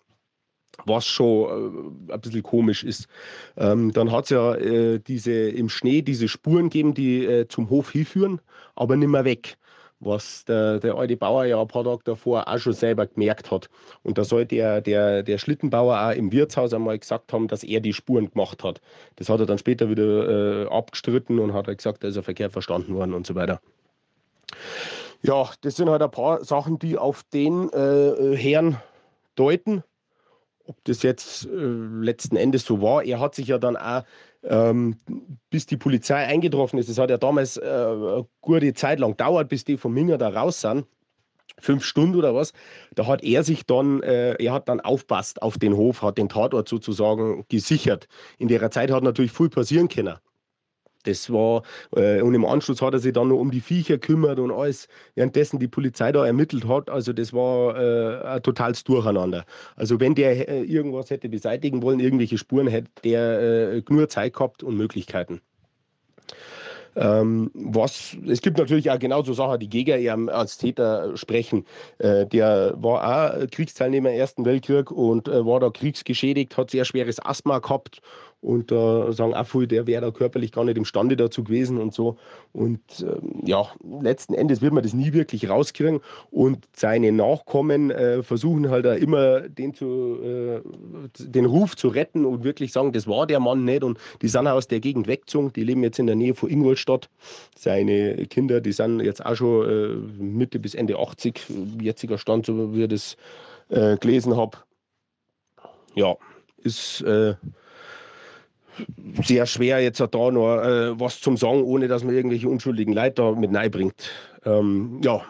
Was schon äh, ein bisschen komisch ist. Ähm, dann hat es ja äh, diese, im Schnee diese Spuren gegeben, die äh, zum Hof hinführen, aber nicht mehr weg was der, der alte Bauer ja ein paar Tage davor auch schon selber gemerkt hat. Und da soll der, der, der Schlittenbauer auch im Wirtshaus einmal gesagt haben, dass er die Spuren gemacht hat. Das hat er dann später wieder äh, abgestritten und hat halt gesagt, da ist er verkehrt verstanden worden und so weiter. Ja, das sind halt ein paar Sachen, die auf den äh, Herrn deuten. Ob das jetzt äh, letzten Endes so war, er hat sich ja dann auch, ähm, bis die Polizei eingetroffen ist, das hat ja damals äh, eine gute Zeit lang gedauert, bis die vom Minger da raus sind fünf Stunden oder was, da hat er sich dann, äh, er hat dann aufpasst auf den Hof, hat den Tatort sozusagen gesichert. In der Zeit hat natürlich viel passieren können. Das war, äh, und im Anschluss hat er sich dann noch um die Viecher kümmert und alles, währenddessen die Polizei da ermittelt hat. Also das war äh, ein totales Durcheinander. Also wenn der äh, irgendwas hätte beseitigen wollen, irgendwelche Spuren, hätte der äh, nur Zeit gehabt und Möglichkeiten. Ähm, was, es gibt natürlich auch genauso Sachen, die gegen ihn als Täter sprechen. Äh, der war auch Kriegsteilnehmer im Ersten Weltkrieg und äh, war da kriegsgeschädigt, hat sehr schweres Asthma gehabt und da sagen auch viele, der wäre da körperlich gar nicht imstande dazu gewesen und so. Und ähm, ja, letzten Endes wird man das nie wirklich rauskriegen. Und seine Nachkommen äh, versuchen halt auch immer den, zu, äh, den Ruf zu retten und wirklich sagen, das war der Mann nicht. Und die sind auch aus der Gegend weggezogen. Die leben jetzt in der Nähe von Ingolstadt. Seine Kinder, die sind jetzt auch schon äh, Mitte bis Ende 80, jetziger Stand, so wie ich das äh, gelesen habe. Ja, ist äh, sehr schwer, jetzt da noch äh, was zum sagen, ohne dass man irgendwelche unschuldigen Leute da mit bringt. Ähm, ja,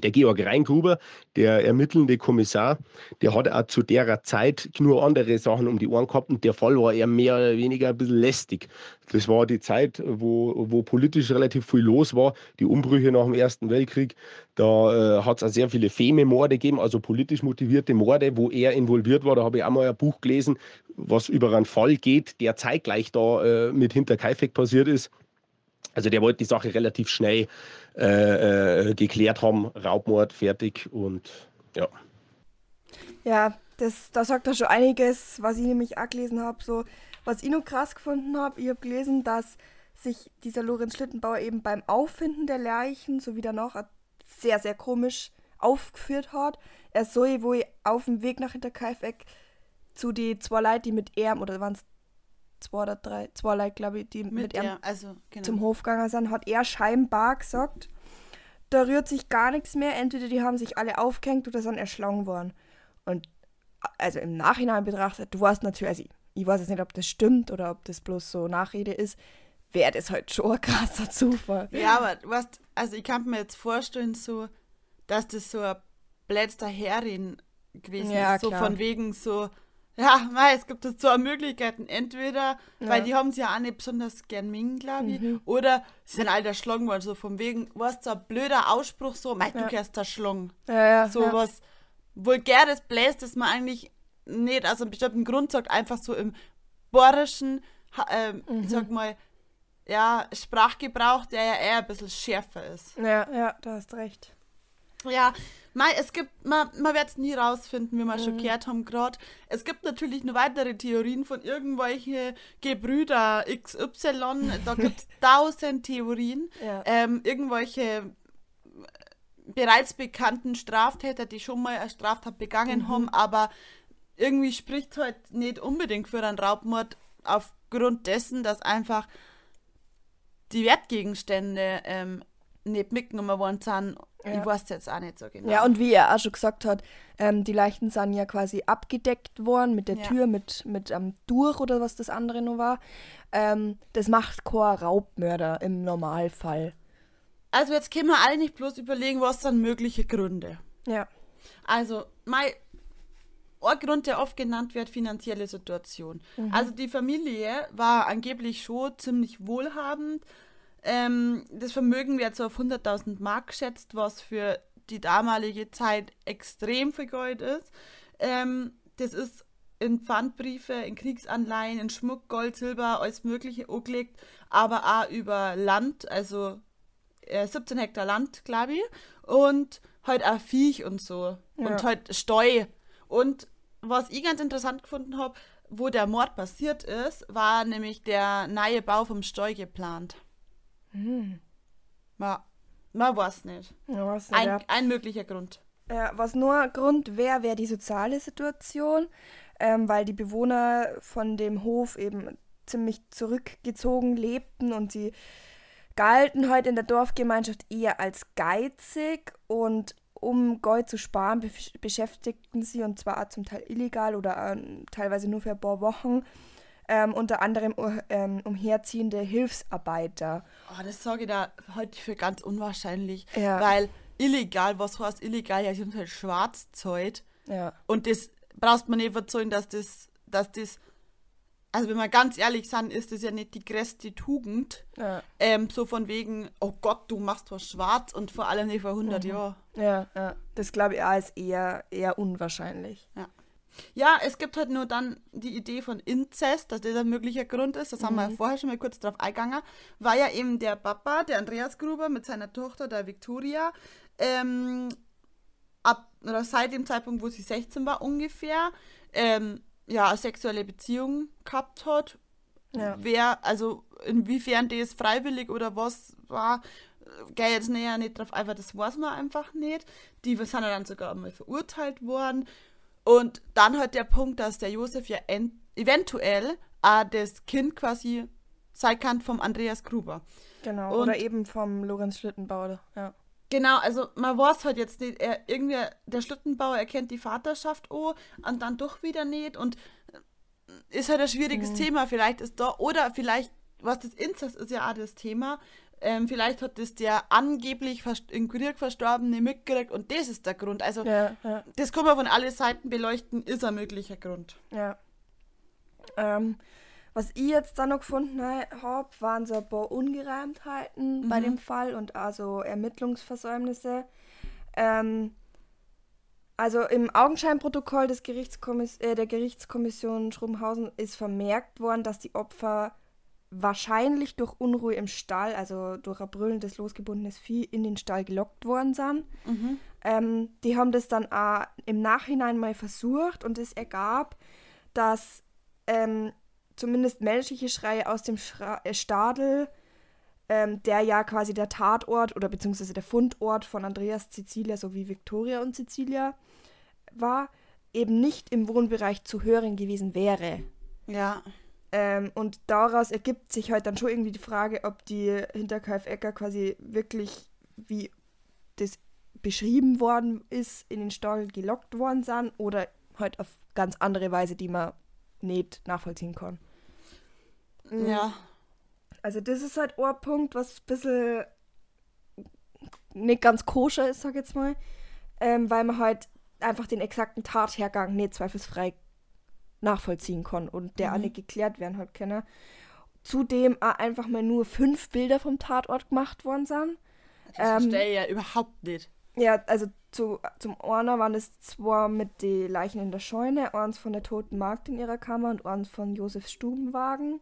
der Georg Reingruber, der ermittelnde Kommissar, der hat auch zu der Zeit nur andere Sachen um die Ohren gehabt und der Fall war eher mehr oder weniger ein bisschen lästig. Das war die Zeit, wo, wo politisch relativ viel los war, die Umbrüche nach dem Ersten Weltkrieg. Da äh, hat es auch sehr viele Feme-Morde gegeben, also politisch motivierte Morde, wo er involviert war. Da habe ich auch mal ein Buch gelesen, was über einen Fall geht, der zeitgleich da äh, mit Hinterkaifeck passiert ist. Also der wollte die Sache relativ schnell äh, äh, geklärt haben, Raubmord fertig und ja. Ja, das, da sagt er schon einiges, was ich nämlich auch gelesen habe. So, was ich noch krass gefunden habe, ich habe gelesen, dass sich dieser Lorenz Schlittenbauer eben beim Auffinden der Leichen sowie danach sehr, sehr komisch aufgeführt hat. Er soll wohl auf dem Weg nach Hinterkaifeck zu den zwei Leuten, die mit ihm, oder waren es zwei oder drei, zwei Leute, glaube ich, die mit, mit ihm also, genau. zum Hof gegangen sind, hat er scheinbar gesagt, da rührt sich gar nichts mehr. Entweder die haben sich alle aufgehängt oder sind erschlagen worden. Und also im Nachhinein betrachtet, du weißt natürlich, also ich, ich weiß jetzt nicht, ob das stimmt oder ob das bloß so Nachrede ist, wäre das halt schon ein krasser Zufall. Ja, aber du weißt, also ich kann mir jetzt vorstellen, so, dass das so ein blätzter Herrin gewesen ja, ist. So klar. von wegen so, ja, mei, es gibt jetzt zwei Möglichkeiten. Entweder, ja. weil die haben sie ja auch nicht besonders gern mengen, glaube ich, mhm. oder sie sind alle erschlagen worden, so von wegen, was so ein blöder Ausspruch, so, mei, du ja. kannst erschlagen. Ja, ja. So ja. was vulgäres bläst, das man eigentlich nicht aus einem bestimmten Grund sagt, einfach so im borischen, äh, mhm. ich sag mal, ja, Sprachgebrauch, der ja eher ein bisschen schärfer ist. Ja, ja, du hast recht. Ja, Mei, es gibt, man, man wird es nie rausfinden, wie wir mhm. schon gehört haben gerade. Es gibt natürlich noch weitere Theorien von irgendwelchen Gebrüder XY. Da gibt es tausend Theorien. Ja. Ähm, irgendwelche bereits bekannten Straftäter, die schon mal eine Straftat begangen mhm. haben, aber irgendwie spricht halt nicht unbedingt für einen Raubmord aufgrund dessen, dass einfach die Wertgegenstände ähm, nicht mitgenommen worden sind ja. Ich weiß jetzt auch nicht so genau. Ja, und wie er auch schon gesagt hat, ähm, die Leichen sind ja quasi abgedeckt worden mit der ja. Tür, mit, mit einem ähm, Durch oder was das andere noch war. Ähm, das macht kein Raubmörder im Normalfall. Also jetzt können wir alle nicht bloß überlegen, was sind mögliche Gründe. Ja. Also, mein ein Grund, der oft genannt wird, finanzielle Situation. Mhm. Also die Familie war angeblich schon ziemlich wohlhabend, ähm, das Vermögen wird so auf 100.000 Mark geschätzt, was für die damalige Zeit extrem viel Gold ist. Ähm, das ist in Pfandbriefe, in Kriegsanleihen, in Schmuck, Gold, Silber, alles Mögliche angelegt, aber auch über Land, also äh, 17 Hektar Land, glaube ich, und halt auch Viech und so. Ja. Und halt Steu. Und was ich ganz interessant gefunden habe, wo der Mord passiert ist, war nämlich der neue Bau vom Steu geplant. Hm. Ja, man weiß nicht. Ja, weiß nicht ein, ja. ein möglicher Grund. Ja, was nur ein Grund wäre, wäre die soziale Situation, ähm, weil die Bewohner von dem Hof eben ziemlich zurückgezogen lebten und sie galten heute in der Dorfgemeinschaft eher als geizig und um Gold zu sparen, besch- beschäftigten sie, und zwar auch zum Teil illegal oder ähm, teilweise nur für ein paar Wochen, ähm, unter anderem uh, ähm, umherziehende Hilfsarbeiter. Oh, das sage ich da heute für ganz unwahrscheinlich. Ja. Weil illegal, was heißt illegal? Ja, sie haben halt Schwarzzeit. Ja. Und das brauchst man nicht verzeihen, dass das, dass das, also wenn wir ganz ehrlich sind, ist das ja nicht die größte Tugend. Ja. Ähm, so von wegen, oh Gott, du machst was schwarz und vor allem nicht vor 100 Jahren. Ja, ja. Das glaube ich auch ist eher, eher unwahrscheinlich. Ja. Ja, es gibt halt nur dann die Idee von Inzest, dass das ein möglicher Grund ist. Das haben wir ja vorher schon mal kurz drauf eingegangen. War ja eben der Papa, der Andreas Gruber, mit seiner Tochter, der Victoria, ähm, ab oder seit dem Zeitpunkt, wo sie 16 war ungefähr, ähm, ja, sexuelle Beziehung gehabt hat. Ja. Wer, also inwiefern das freiwillig oder was war, gehe jetzt näher nicht drauf ein, weil das weiß man einfach nicht. Die sind ja dann sogar mal verurteilt worden. Und dann halt der Punkt, dass der Josef ja en- eventuell auch das Kind quasi sein kann vom Andreas Gruber. Genau. Und- oder eben vom Lorenz Schlittenbauer. Ja. Genau, also man weiß halt jetzt nicht, er, irgendwie, der Schlittenbauer erkennt die Vaterschaft oh, und dann doch wieder nicht und äh, ist halt ein schwieriges Mhm. Thema. Vielleicht ist da, oder vielleicht, was das Inzest ist ja auch das Thema, ähm, vielleicht hat das der angeblich im Krieg Verstorbene mitgekriegt und das ist der Grund. Also Ja, ja. das kann man von allen Seiten beleuchten, ist ein möglicher Grund. Ja. Ähm, was ich jetzt dann noch gefunden habe, waren so ein paar Ungereimtheiten bei dem Fall und also Ermittlungsversäumnisse. Ähm, also im Augenscheinprotokoll des Gerichtskommiss äh, der Gerichtskommission Schrumhausen ist vermerkt worden, dass die Opfer wahrscheinlich durch Unruhe im Stall, also durch ein brüllendes, losgebundenes Vieh, in den Stall gelockt worden sind. Ähm, die haben das dann auch im Nachhinein mal versucht und es ergab, dass ähm, zumindest menschliche Schreie aus dem Schra äh, Stadel, ähm, der ja quasi der Tatort oder beziehungsweise der Fundort von Andreas Cecilia sowie Victoria und Cecilia war, eben nicht im Wohnbereich zu hören gewesen wäre. Ja. Ähm, und daraus ergibt sich halt dann schon irgendwie die Frage, ob die Hinterkaifecker quasi wirklich, wie das beschrieben worden ist, in den Stall gelockt worden sind oder halt auf ganz andere Weise, die man nicht nachvollziehen kann. Ja. Also das ist halt ein Punkt, was ein bisschen nicht ganz koscher ist, sag ich jetzt mal, ähm, weil man halt einfach den exakten Tathergang nicht zweifelsfrei nachvollziehen kann und der auch nicht geklärt werden hat können. Zudem auch einfach mal nur fünf Bilder vom Tatort gemacht worden sind. Das Ähm, verstehe ich ja überhaupt nicht. Ja, also zu, zum einer waren es zwei mit den Leichen in der Scheune, eins von der toten Magd in ihrer Kammer und eins von Josefs Stubenwagen.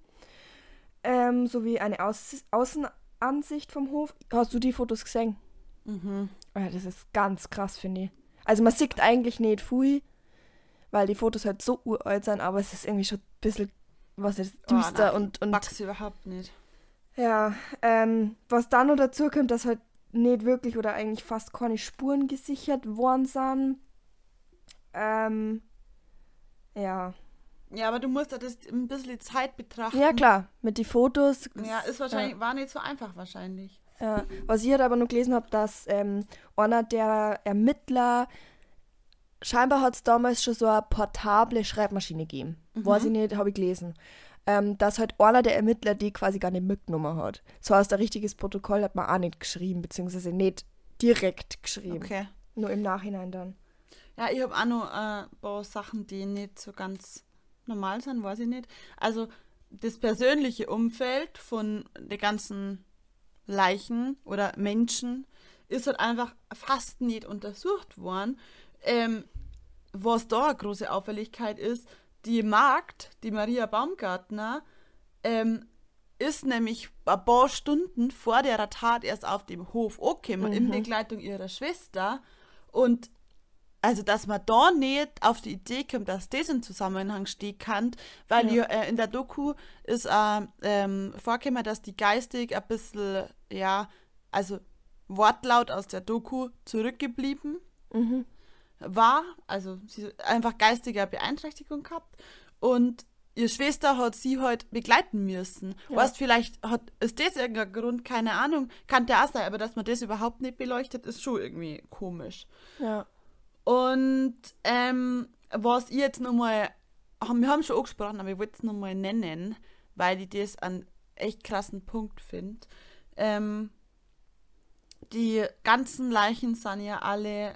Ähm, sowie eine Aus Außenansicht vom Hof. Hast du die Fotos gesehen? Mhm. Ja, das ist ganz krass, finde ich. Also man sieht eigentlich nicht viel, weil die Fotos halt so uralt sind, aber es ist irgendwie schon ein bisschen, was ist, Oh, düster nein, und, und Mag's überhaupt nicht. ja, ähm, was dann noch dazu kommt, dass halt nicht wirklich oder eigentlich fast keine Spuren gesichert worden sind. Ähm, ja. Ja, aber du musst ja das ein bisschen Zeit betrachten. Ja, klar, mit den Fotos. Ja, ist wahrscheinlich, war nicht so einfach wahrscheinlich. Ja, was ich halt aber nur gelesen habe, dass ähm, einer der Ermittler, scheinbar hat es damals schon so eine portable Schreibmaschine gegeben. Weiß ich nicht, habe ich gelesen. Ähm, dass halt einer der Ermittler die quasi gar nicht mitgenommen hat. So heißt, ein richtiges Protokoll hat man auch nicht geschrieben, beziehungsweise nicht direkt geschrieben. Okay. Nur im Nachhinein dann. Ja, ich habe auch noch äh, ein paar Sachen, die nicht so ganz normal sind, weiß ich nicht. Also das persönliche Umfeld von den ganzen Leichen oder Menschen ist halt einfach fast nicht untersucht worden. Ähm, was da eine große Auffälligkeit ist, die Magd, die Maria Baumgartner, ähm, ist nämlich ein paar Stunden vor der Tat erst auf dem Hof angekommen, in Begleitung ihrer Schwester. Und also, dass man da nicht auf die Idee kommt, dass das im Zusammenhang stehen kann, weil ja. äh, in der Doku ist äh, ähm, vorgekommen, dass die geistig ein bisschen, ja, also Wortlaut aus der Doku zurückgeblieben war, also sie einfach geistiger Beeinträchtigung gehabt und ihre Schwester hat sie halt begleiten müssen. Ja. Weißt, vielleicht hat, ist das irgendein Grund, keine Ahnung, kann der auch sein, aber dass man das überhaupt nicht beleuchtet, ist schon irgendwie komisch. Ja. Und ähm, was ich jetzt nochmal, wir haben schon angesprochen, aber ich wollte es nochmal nennen, weil ich das einen echt krassen Punkt finde. Ähm, die ganzen Leichen sind ja alle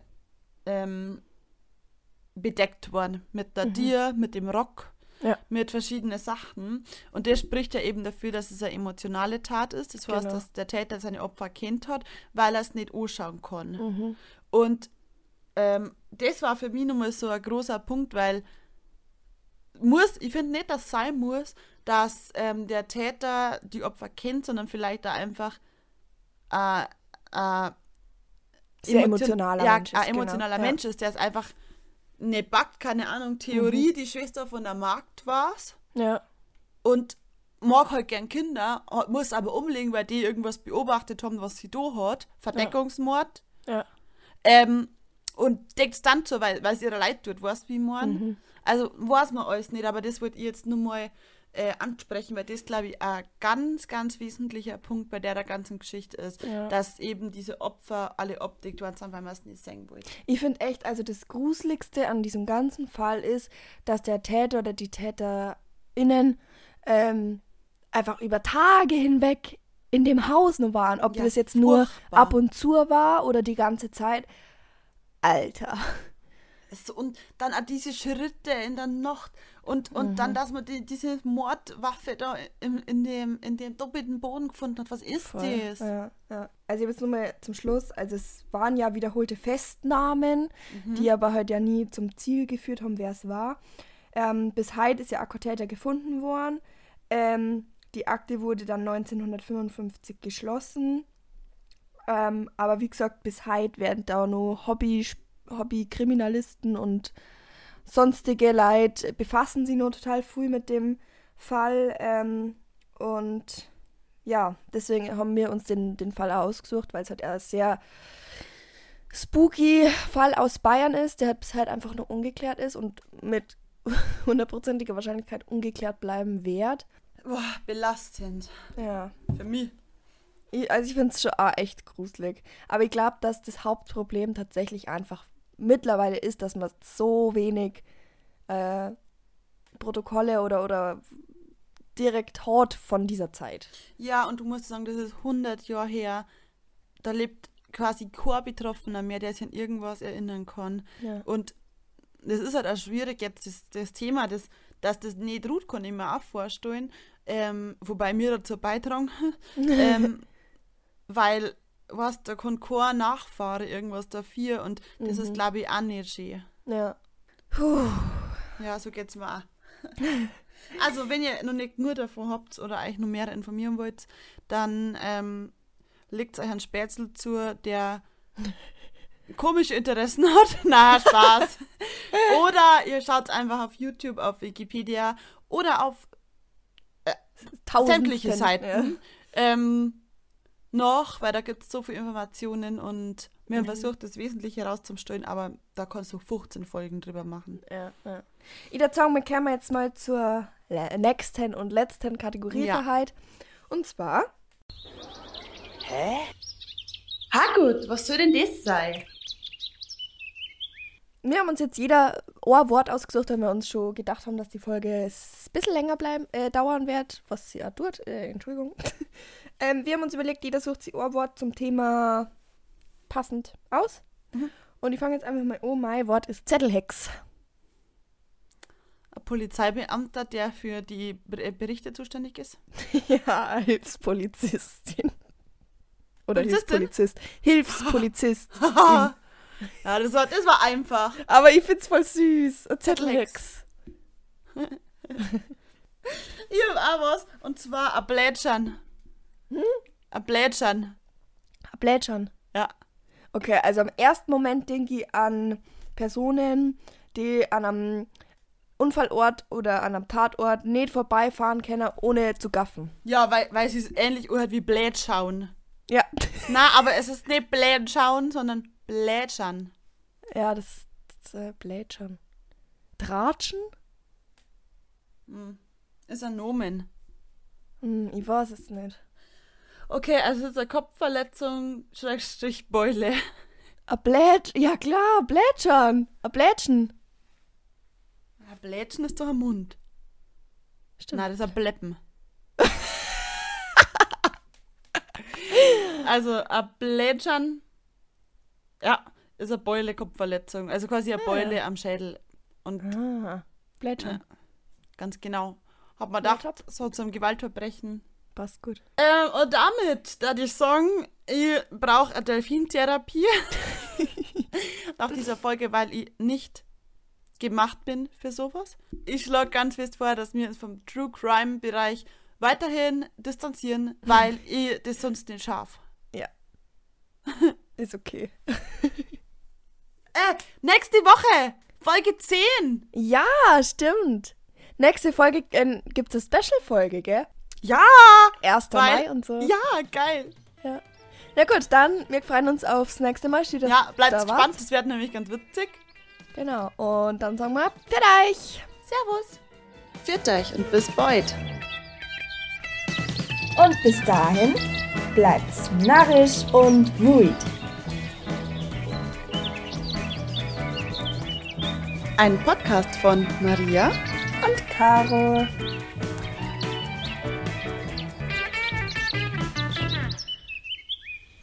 ähm, bedeckt worden. Mit der Tier, mit dem Rock, Ja. mit verschiedenen Sachen. Und das spricht ja eben dafür, dass es eine emotionale Tat ist. Das heißt, Genau. dass der Täter seine Opfer kennt hat, weil er es nicht anschauen kann. Mhm. Und ähm, das war für mich nochmal so ein großer Punkt, weil muss, ich finde nicht, dass es sein muss, dass ähm, der Täter die Opfer kennt, sondern vielleicht da einfach äh, äh, Sehr emotio- emotionaler ja, Mensch ist, ein emotionaler genau. Mensch ist, der es einfach nicht backt, keine Ahnung, Theorie, die Schwester von der Magd war's Ja. und mag halt gern Kinder, muss aber umlegen, weil die irgendwas beobachtet haben, was sie da hat. Verdeckungsmord. Ja. Ähm, und denkt dann so, weil es ihrer leid tut, weißt du, wie mein? Mhm. Also weiß man alles nicht, aber das wollte ich jetzt nur mal äh, ansprechen, weil das, glaube ich, ein ganz, ganz wesentlicher Punkt bei der, der ganzen Geschichte ist, Ja. dass eben diese Opfer alle worden sind, weil man es nicht sehen wollte. Ich finde echt, also das Gruseligste an diesem ganzen Fall ist, dass der Täter oder die TäterInnen ähm, einfach über Tage hinweg in dem Haus nur waren. Ob Ja, das jetzt nur furchtbar. ab und zu war oder die ganze Zeit. Alter. So, und dann diese Schritte in der Nacht und, und dann, dass man die, diese Mordwaffe da in, in, dem, in dem doppelten Boden gefunden hat. Was ist Voll. das? Ja, ja. Also jetzt nur mal zum Schluss. Also es waren ja wiederholte Festnahmen, die aber halt ja nie zum Ziel geführt haben, wer es war. Ähm, bis heute ist ja ein Täter gefunden worden. Ähm, die Akte wurde dann 1955 geschlossen. Ähm, aber wie gesagt, bis heute werden da nur Hobby, Hobbykriminalisten und sonstige Leute befassen sich nur total früh mit dem Fall. Ähm, und ja, deswegen haben wir uns den, den Fall ausgesucht, weil es halt ein sehr spooky Fall aus Bayern ist, der halt bis halt einfach nur ungeklärt ist und mit hundertprozentiger Wahrscheinlichkeit ungeklärt bleiben wird. Boah, belastend. Ja. Für mich. Ich, also ich finde es schon auch echt gruselig. Aber ich glaube, dass das Hauptproblem tatsächlich einfach mittlerweile ist, dass man so wenig äh, Protokolle oder, oder direkt hat von dieser Zeit. Ja, und du musst sagen, das ist 100 Jahre her. Da lebt quasi kein Betroffener mehr, der sich an irgendwas erinnern kann. Ja. Und das ist halt auch schwierig jetzt, das, das Thema, das, dass das nicht ruht, kann ich mir auch vorstellen. Ähm, wobei mir dazu beitragen. ähm, weil, was, kann kein Nachfahre irgendwas dafür und das ist, glaube ich, auch nicht schön. Ja. Puh. Ja, so geht's mir auch. Also, wenn ihr noch nicht nur davon habt oder euch noch mehr informieren wollt, dann ähm, legt euch einen Spätzle zu, der komische Interessen hat. Na, Spaß. oder ihr schaut einfach auf YouTube, auf Wikipedia oder auf sämtliche Tausendsten, Seiten ähm, noch, weil da gibt es so viele Informationen und wir haben versucht, das Wesentliche herauszustellen, aber da kannst du 15 Folgen drüber machen. Ja, ja. Ich würde sagen, wir kommen jetzt mal zur nächsten und letzten Kategorie Ja. Und zwar, Ha gut, was soll denn das sein? Wir haben uns jetzt jeder ein Wort ausgesucht, weil wir uns schon gedacht haben, dass die Folge ein bisschen länger bleiben, äh, dauern wird, was sie ja tut. Äh, Entschuldigung. ähm, wir haben uns überlegt, jeder sucht sich ein Wort zum Thema passend aus. Und ich fange jetzt einfach mal an. Mein Wort ist Zettelhex. Ein Polizeibeamter, der für die äh, Berichte zuständig ist. ja, Hilfspolizistin. Oder Polizistin? Hilfspolizist. Hilfspolizist. ja, das war, das war einfach. Aber ich find's voll süß. Ein Zettelhex. Ich hab auch was. Und zwar ein Blätschern. Ein Blätschern. Plätschern. Ja. Okay, also im ersten Moment denke ich an Personen, die an einem Unfallort oder an einem Tatort nicht vorbeifahren können, ohne zu gaffen. Ja, weil, weil sie es ähnlich wie Blätschauen. Ja. Na, aber es ist nicht Blätschauen, sondern Blätschern. ja, das, das äh, Plätschern. Tratschen? Ist ein Nomen. Hm, ich weiß es nicht. Okay, also es ist eine Kopfverletzung, Schrägstrich Beule. A Blätsch, ja klar, Blätschern. A Blätschen. Ein Blätschen ist doch ein Mund. Stimmt. Nein, das ist ein Bleppen. also ein Blätschern, ja, ist eine Beule-Kopfverletzung. Also quasi eine Ah, Beule ja. am Schädel. Und Ah, Blätschern. ganz genau. Hab man gedacht, Ja, top. so zum Gewaltverbrechen. Passt gut. Ähm, und damit, da ich sagen, ich brauche eine Delfintherapie nach dieser Folge, weil ich nicht gemacht bin für sowas. Ich schlage ganz fest vor, dass wir uns vom True Crime Bereich weiterhin distanzieren, weil ich das sonst nicht schaffe. Ist okay. Äh, nächste Woche, Folge 10. Ja, stimmt. Nächste Folge äh, gibt es eine Special-Folge, gell? Ja, 1. Weil- Mai und so. ja, geil. ja. Na gut, dann, wir freuen uns aufs nächste Mal. Steht Ja, bleibt da gespannt, wart. das wird nämlich ganz witzig. Genau. Und dann sagen wir, für euch. Servus. Führt euch und bis bald. Und bis dahin bleibt's narrisch und ruhig. Ein Podcast von Maria Und Caro.